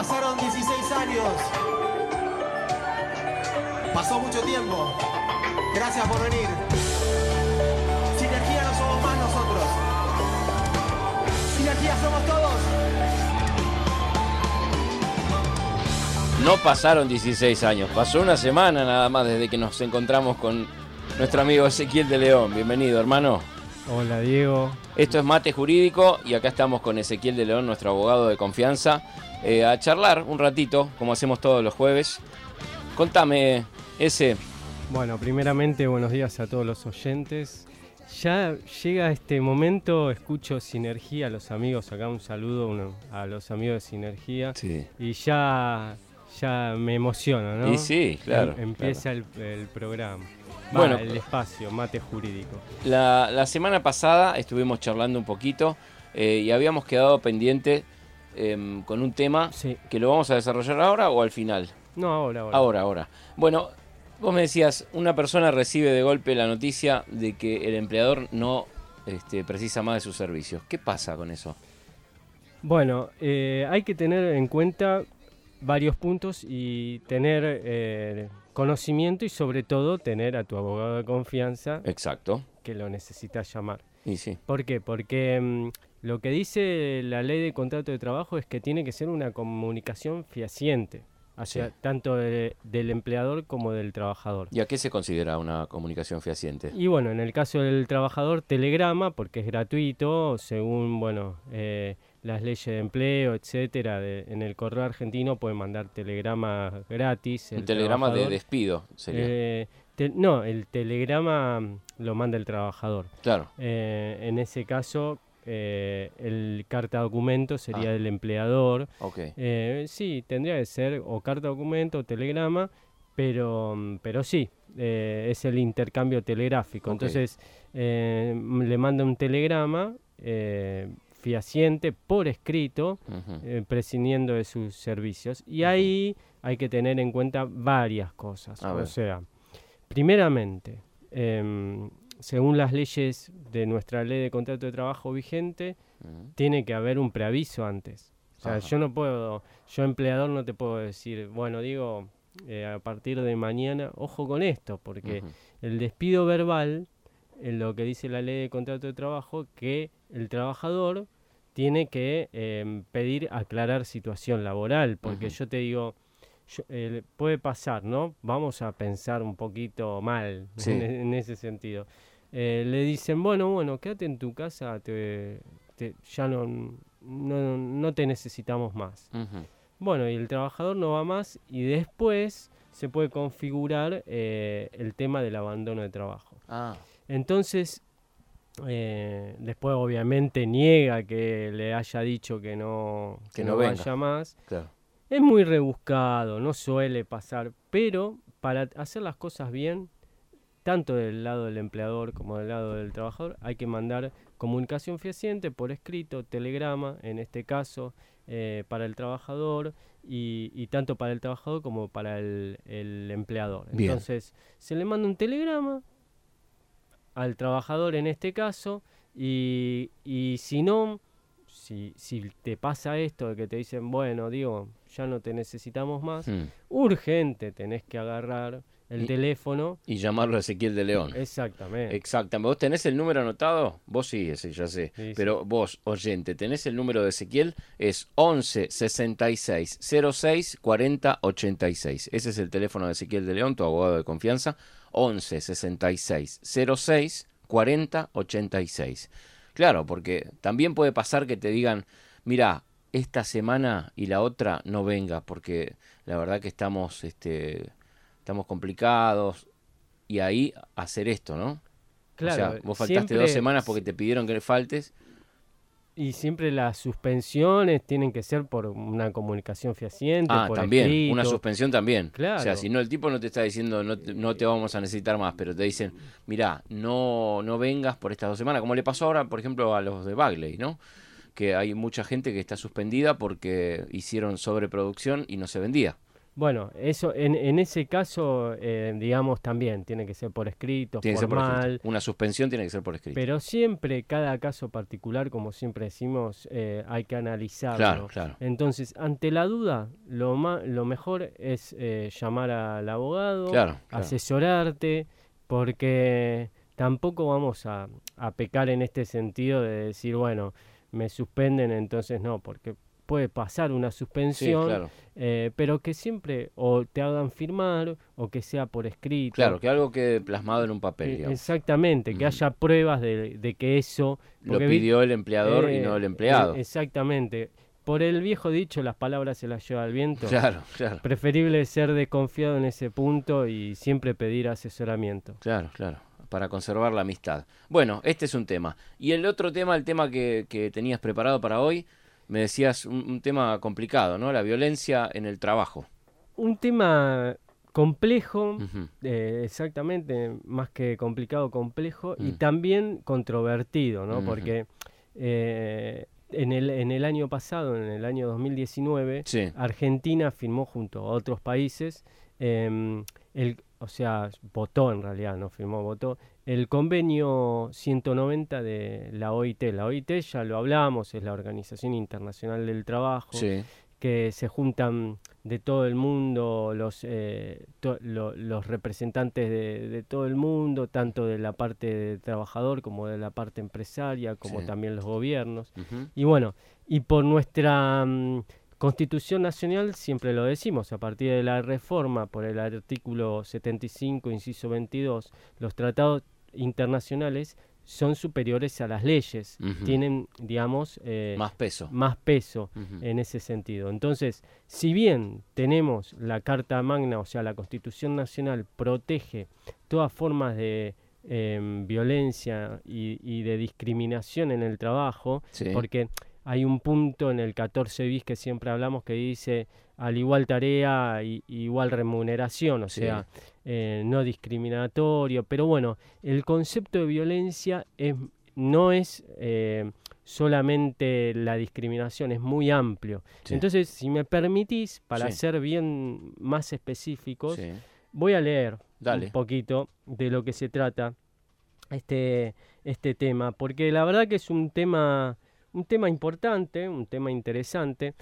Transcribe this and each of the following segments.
Pasaron 16 años. Pasó mucho tiempo. Gracias por venir. Sinergia no somos más nosotros. Sinergia somos todos. No pasaron 16 años, pasó una semana nada más desde que nos encontramos con nuestro amigo Ezequiel de León. Bienvenido, hermano. Hola, Diego. Esto es Mate Jurídico y acá estamos con Ezequiel de León, nuestro abogado de confianza, eh, a charlar un ratito, como hacemos todos los jueves. Contame, ese. Bueno, primeramente, buenos días a todos los oyentes. Ya llega este momento, escucho Sinergia, a los amigos, acá un saludo uno, a los amigos de Sinergia. Sí. Y ya, ya me emociono, ¿no? Y sí, claro. Em- empieza el, el programa. Bueno, el espacio, mate jurídico. La, la semana pasada estuvimos charlando un poquito eh, y habíamos quedado pendiente em, con un tema Sí. que lo vamos a desarrollar ahora o al final. No, ahora, ahora. Ahora, ahora. Bueno, vos me decías, una persona recibe de golpe la noticia de que el empleador no este, precisa más de sus servicios. ¿Qué pasa con eso? Bueno, eh, hay que tener en cuenta varios puntos y tener eh, conocimiento y sobre todo tener a tu abogado de confianza Exacto. que lo necesitas llamar. Y sí. ¿Por qué? Porque mm, lo que dice la ley de contrato de trabajo es que tiene que ser una comunicación fehaciente, hacia Sí. tanto de- del empleador como del trabajador. ¿Y a qué se considera una comunicación fehaciente? Y bueno, en el caso del trabajador, telegrama, porque es gratuito, según bueno eh, las leyes de empleo, etcétera. de- en el correo argentino puede mandar telegrama gratis. Un el telegrama de despido sería. Eh, te- no, el telegrama mm, lo manda el trabajador. claro. Eh, en ese caso, eh, el carta documento sería Ah. del empleador. Ok. Eh, sí, tendría que ser o carta documento o telegrama, pero, mm, pero sí, es el intercambio telegráfico. Entonces, eh, le manda un telegrama fehaciente por escrito, eh, prescindiendo de sus servicios. Y ahí hay que tener en cuenta varias cosas. A o ver. sea, primeramente, em, según las leyes de nuestra ley de contrato de trabajo vigente, tiene que haber un preaviso antes. O sea, Ajá. yo no puedo, yo empleador no te puedo decir, bueno, digo, eh, a partir de mañana, ojo con esto, porque el despido verbal, en lo que dice la ley de contrato de trabajo, que el trabajador tiene que em, pedir aclarar situación laboral, porque yo te digo, yo- eh, puede pasar, ¿no? Vamos a pensar un poquito mal Sí. en, en ese sentido. Eh, le dicen, bueno, bueno, quédate en tu casa, te, te- ya no, no, no te necesitamos más. Bueno, y el trabajador no va más y después se puede configurar eh, el tema del abandono de trabajo. Ah, Entonces, eh, después obviamente niega que le haya dicho que no, Que que no no venga. vaya más. claro. Es muy rebuscado, no suele pasar, pero para hacer las cosas bien, tanto del lado del empleador como del lado del trabajador, hay que mandar comunicación fehaciente por escrito, telegrama, en este caso, eh, para el trabajador y, y tanto para el trabajador como para el, el empleador. Bien. Entonces, se le manda un telegrama al trabajador en este caso y, y si no, si, si te pasa esto de que te dicen, bueno, digo, ya no te necesitamos más, Mm. urgente tenés que agarrar el Y- teléfono. Y llamarlo a Ezequiel de León. Exactamente. Exactamente. ¿Vos tenés el número anotado? Vos sí, ese ya sé. Sí, sí. Pero vos, oyente, ¿tenés el número de Ezequiel? Es 11 66 06 40 86. Ese es el teléfono de Ezequiel de León, tu abogado de confianza. 11 66 06 40 86. Claro, porque también puede pasar que te digan, mira, esta semana y la otra no venga, porque la verdad que estamos, este, estamos complicados. Y ahí hacer esto, ¿no? Claro, o sea, vos faltaste siempre- dos semanas porque te pidieron que faltes. Y siempre las suspensiones tienen que ser por una comunicación fehaciente. Ah, por también, escrito. una suspensión también. Claro. O sea, si no, el tipo no te está diciendo no te, no te vamos a necesitar más, pero te dicen, mira, no, no vengas por estas dos semanas, como le pasó ahora, por ejemplo, a los de Bagley, ¿no? Que hay mucha gente que está suspendida porque hicieron sobreproducción y no se vendía. Bueno, eso en, en ese caso, eh, digamos, también tiene que ser por escrito, Tiene por formal, escrito. Una suspensión tiene que ser por escrito. pero siempre cada caso particular, como siempre decimos, eh, hay que analizarlo. claro, claro. Entonces, ante la duda, lo, ma- lo mejor es eh, llamar al abogado, claro. asesorarte, porque tampoco vamos a, a pecar en este sentido de decir, bueno, me suspenden, entonces no, porque puede pasar una Sí, suspensión, claro. eh, pero que siempre o te hagan firmar o que sea por escrito. Claro, que algo quede plasmado en un papel, Eh, digamos. Exactamente, que haya pruebas de, de que eso... Lo pidió el empleador y eh, no el empleado. eh, exactamente. Por el viejo dicho, las palabras se las lleva el viento. Claro, claro, Preferible ser desconfiado en ese punto y siempre pedir asesoramiento. claro, claro. Para conservar la amistad. Bueno, este es un tema. Y el otro tema, el tema que, que tenías preparado para hoy, me decías un, un tema complicado, ¿no? La violencia en el trabajo. Un tema complejo, eh, exactamente, más que complicado, complejo, y Mm. también controvertido, ¿no? Porque eh, en, el, en el año pasado, en el año 2019, Sí, Argentina firmó junto a otros países, em, el, o sea, votó en realidad, no firmó, votó, el convenio 190 de la OIT. La OIT ya lo hablamos, es la Organización Internacional del Trabajo, sí, que se juntan de todo el mundo los, eh, to- lo- los representantes de, de todo el mundo, tanto de la parte de trabajador como de la parte empresaria, como Sí. también los gobiernos. Y bueno, y por nuestra mm, Constitución Nacional, siempre lo decimos, a partir de la reforma por el artículo 75, inciso 22, los tratados internacionales son superiores a las leyes, tienen, digamos, eh, más peso. más peso en ese sentido. Entonces, si bien tenemos la Carta Magna, o sea, la Constitución Nacional protege todas formas de em, violencia y, y de discriminación en el trabajo, Sí. porque hay un punto en el 14 bis que siempre hablamos que dice al igual tarea y igual remuneración, o Sí. sea, eh, no discriminatorio, pero bueno, el concepto de violencia es, no es eh, solamente la discriminación, es muy amplio. Sí. Entonces, si me permitís, para Sí. ser bien más específicos, voy a leer Dale. un poquito de lo que se trata este, este tema, porque la verdad que es un tema, un tema importante, un tema interesante.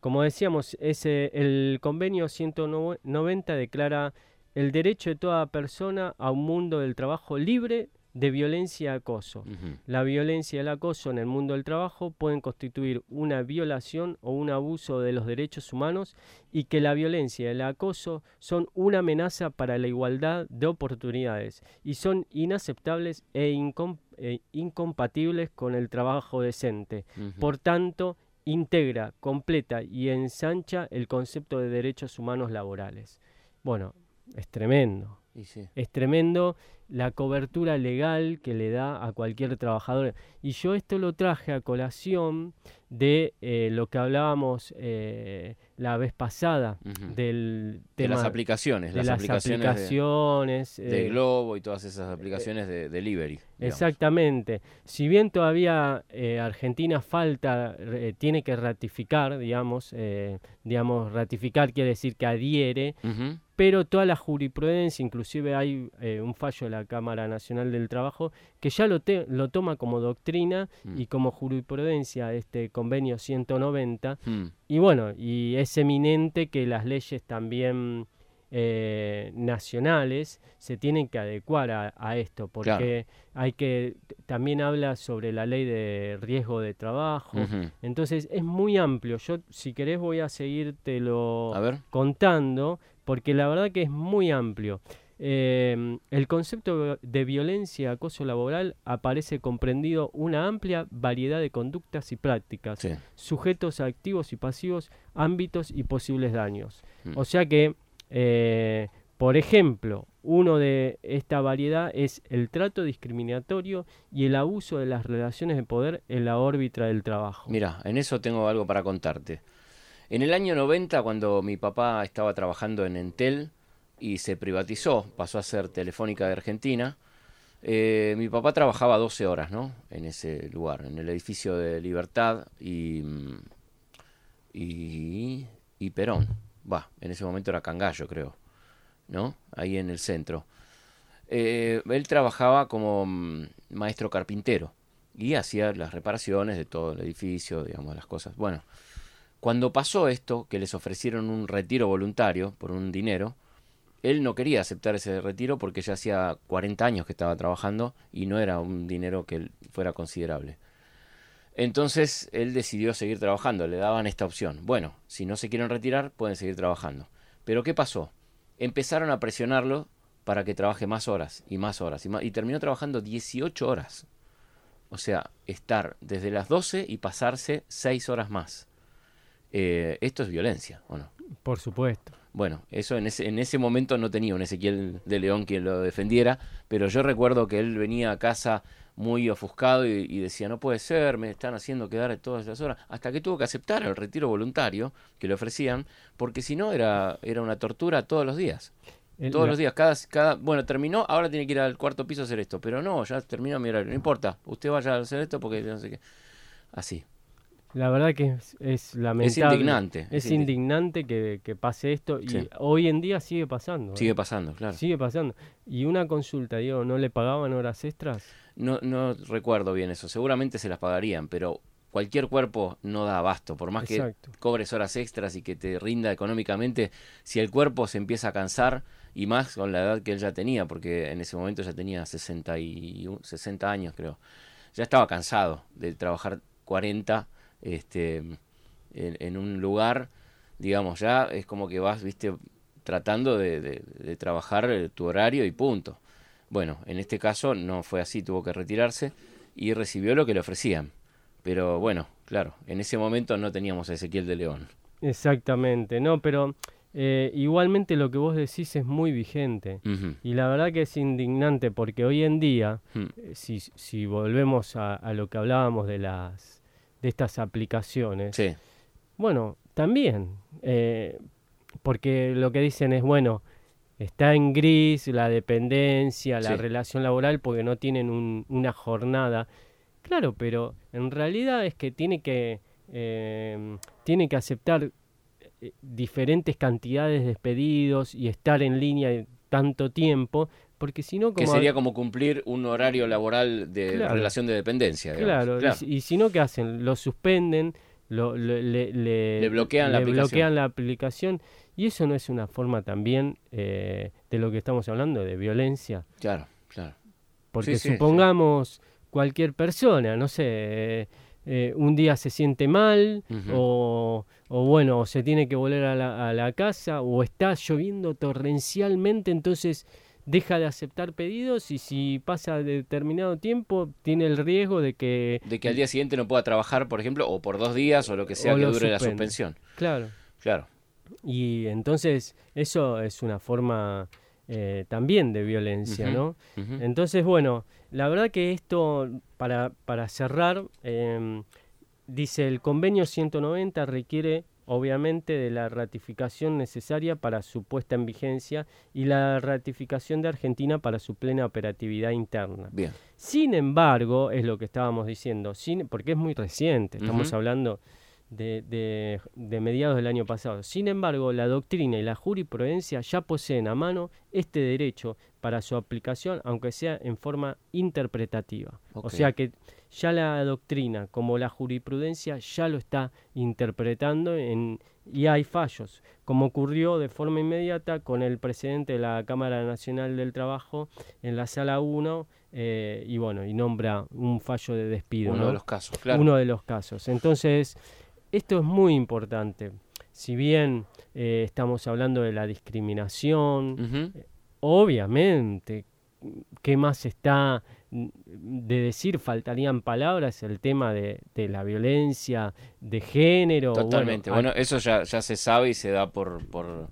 Como decíamos, ese, el convenio 190 declara el derecho de toda persona a un mundo del trabajo libre de violencia y acoso. La violencia y el acoso en el mundo del trabajo pueden constituir una violación o un abuso de los derechos humanos y que la violencia y el acoso son una amenaza para la igualdad de oportunidades y son inaceptables e, incom- e incompatibles con el trabajo decente. Por tanto, integra, completa y ensancha el concepto de derechos humanos laborales. Bueno, es tremendo. Y sí. Es tremendo la cobertura legal que le da a cualquier trabajador. Y yo esto lo traje a colación de eh, lo que hablábamos eh, la vez pasada, del de las aplicaciones, de las, aplicaciones de- eh, Globo y todas esas aplicaciones de delivery. digamos. Exactamente. Si bien todavía eh, Argentina falta, eh, tiene que ratificar, digamos, eh, digamos, ratificar quiere decir que adhiere. Pero toda la jurisprudencia, inclusive hay eh, un fallo de la Cámara Nacional del Trabajo que ya lo, te- lo toma como doctrina Mm. y como jurisprudencia este convenio 190 Mm. y bueno, y es eminente que las leyes también eh, nacionales se tienen que adecuar a, a esto, porque hay que, también habla sobre la ley de riesgo de trabajo, entonces es muy amplio, yo si querés voy a seguírtelo A contando, porque la verdad que es muy amplio. Eh, el concepto de violencia y acoso laboral aparece comprendido una amplia variedad de conductas y prácticas, Sí. sujetos activos y pasivos, ámbitos y posibles daños. Mm. O sea que, eh, por ejemplo, uno de esta variedad es el trato discriminatorio y el abuso de las relaciones de poder en la órbita del trabajo. Mira, en eso tengo algo para contarte. En el año 90, cuando mi papá estaba trabajando en Entel y se privatizó, pasó a ser Telefónica de Argentina, eh, mi papá trabajaba 12 horas, ¿no? En ese lugar, en el edificio de Libertad y, mm, y, y Perón. va, en ese momento era Cangallo, creo, ¿no? Ahí en el centro. Eh, él trabajaba como mm, maestro carpintero y hacía las reparaciones de todo el edificio, digamos, las cosas. Bueno, cuando pasó esto, que les ofrecieron un retiro voluntario por un dinero, él no quería aceptar ese retiro porque ya hacía 40 años que estaba trabajando y no era un dinero que fuera considerable. Entonces él decidió seguir trabajando, le daban esta opción. Bueno, si no se quieren retirar, pueden seguir trabajando. Pero ¿qué pasó? Empezaron a presionarlo para que trabaje más horas y más horas y, y terminó trabajando 18 horas. O sea, estar desde las 12 y pasarse 6 horas más. Eh, esto es violencia, ¿o no? Por supuesto. Bueno, eso en ese, en ese momento no tenía un Ezequiel de León quien lo defendiera, pero yo recuerdo que él venía a casa muy ofuscado y, decía, no puede ser, me están haciendo quedar todas esas horas, hasta que tuvo que aceptar el retiro voluntario que le ofrecían, porque si no era, era una tortura todos los días. todos los días, cada, cada, bueno, terminó, ahora tiene que ir al cuarto piso a hacer esto, pero no, ya terminó mi horario, no importa, usted vaya a hacer esto porque no sé qué. Así. La verdad que es, lamentable. Es indignante. Es, indignante que, pase esto y hoy en día sigue pasando. Sigue ¿eh? pasando, claro. Sigue pasando. Y una consulta, Diego, ¿no le pagaban horas extras? No, no recuerdo bien eso. Seguramente se las pagarían, pero cualquier cuerpo no da abasto. Por más que cobres horas extras y que te rinda económicamente, si el cuerpo se empieza a cansar, y más con la edad que él ya tenía, porque en ese momento ya tenía 60, y, 60 años, creo. Ya estaba cansado de trabajar 40 este, en, un lugar, digamos, ya es como que vas, viste, tratando de, trabajar eh, tu horario y punto. Bueno, en este caso no fue así, tuvo que retirarse y recibió lo que le ofrecían. Pero bueno, claro, en ese momento no teníamos a Ezequiel de León. Exactamente, no, pero eh, igualmente lo que vos decís es muy vigente. Y la verdad que es indignante porque hoy en día, hmm. eh, si, si volvemos a, lo que hablábamos de las de estas aplicaciones. Bueno, también, eh, porque lo que dicen es, bueno, está en gris la dependencia, la relación laboral, porque no tienen una jornada. Claro, pero en realidad es que tiene que, eh, tiene que aceptar eh, diferentes cantidades de despedidos y estar en línea tanto tiempo porque si no, que sería como cumplir un horario laboral de relación de dependencia. Claro, Y, si no, ¿qué hacen? Lo suspenden, lo, le, bloquean, la, bloquean la aplicación. Y eso no es una forma también eh, de lo que estamos hablando, de violencia. Claro, claro. Porque supongamos cualquier persona, no sé, eh, un día se siente mal o, o, bueno, se tiene que volver a la, a la casa o está lloviendo torrencialmente, entonces deja de aceptar pedidos y si pasa determinado tiempo tiene el riesgo de que... De que al día siguiente no pueda trabajar, por ejemplo, o por dos días o lo que sea que dure la suspensión. Claro. Claro. Y entonces eso es una forma eh, también de violencia, ¿no? Entonces, bueno, la verdad que esto, para, para cerrar, em, dice el convenio 190 requiere obviamente de la ratificación necesaria para su puesta en vigencia y la ratificación de Argentina para su plena operatividad interna. Bien. Sin embargo, es lo que estábamos diciendo, sin, porque es muy reciente, estamos hablando de, de, mediados del año pasado. Sin embargo, la doctrina y la jurisprudencia ya poseen a mano este derecho para su aplicación, aunque sea en forma interpretativa. O sea que ya la doctrina como la jurisprudencia ya lo está interpretando en, y hay fallos, como ocurrió de forma inmediata con el presidente de la Cámara Nacional del Trabajo en la sala 1 eh, y bueno, y nombra un fallo de despido. Uno de los casos, claro. Uno de los casos. Entonces, esto es muy importante. Si bien eh, estamos hablando de la discriminación, obviamente, ¿qué más está de decir? Faltarían palabras el tema de, la violencia de género. Totalmente. Bueno, eso ya, ya se sabe y se da por, por,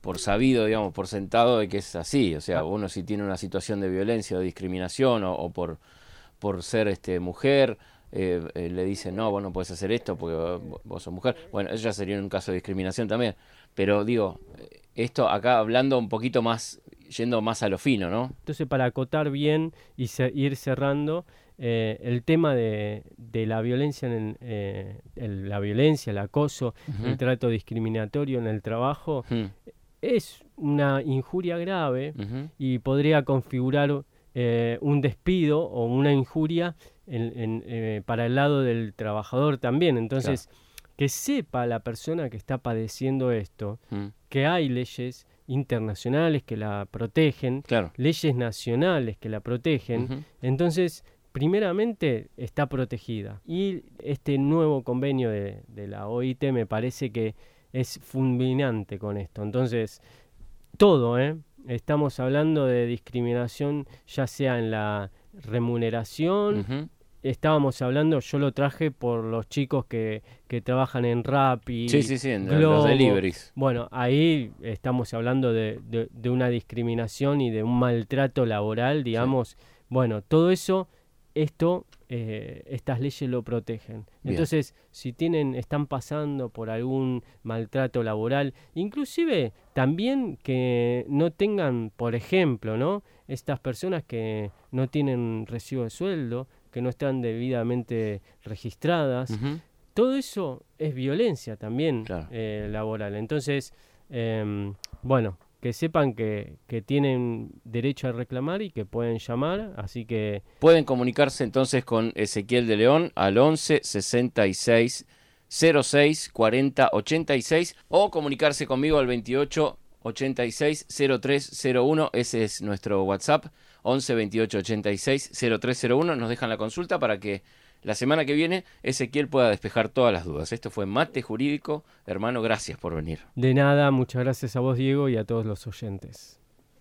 por sabido, digamos, por sentado de que es así. O sea, uno si tiene una situación de violencia o discriminación o, o por, por ser este, mujer eh, eh, le dicen, no, vos no puedes hacer esto porque vos, sos mujer. Bueno, eso ya sería un caso de discriminación también. Pero digo, esto acá hablando un poquito más, yendo más a lo fino, ¿no? Entonces, para acotar bien y ir cerrando, eh, el tema de, de la violencia, en el, eh, el- la violencia, el acoso, el trato discriminatorio en el trabajo es una injuria grave y podría configurar eh, un despido o una injuria en- en, eh, para el lado del trabajador también. Entonces, que sepa la persona que está padeciendo esto que hay leyes internacionales que la protegen, Claro. leyes nacionales que la protegen. Entonces, primeramente está protegida. Y este nuevo convenio de, de la OIT me parece que es fulminante con esto. Entonces, todo, ¿eh? Estamos hablando de discriminación, ya sea en la remuneración. Estábamos hablando, yo lo traje por los chicos que, que trabajan en Rappi, Sí, sí, sí, en los deliveries. Bueno, ahí estamos hablando de, de- de una discriminación y de un maltrato laboral, digamos. Bueno, todo eso, esto, eh, estas leyes lo protegen. Bien. Entonces, si tienen, están pasando por algún maltrato laboral, inclusive también que no tengan, por ejemplo, ¿no? Estas personas que no tienen recibo de sueldo, que no están debidamente registradas, todo eso es violencia también Claro. eh, laboral. Entonces, em, bueno, que sepan que, que tienen derecho a reclamar y que pueden llamar, así que Pueden comunicarse entonces con Ezequiel de León al 11 66 06 40 86 o comunicarse conmigo al 28 86 0301. Ese es nuestro WhatsApp. 11 28 86 0301. Nos dejan la consulta para que la semana que viene Ezequiel pueda despejar todas las dudas. Esto fue Mate Jurídico. Hermano, gracias por venir. de nada, muchas gracias a vos Diego y a todos los oyentes.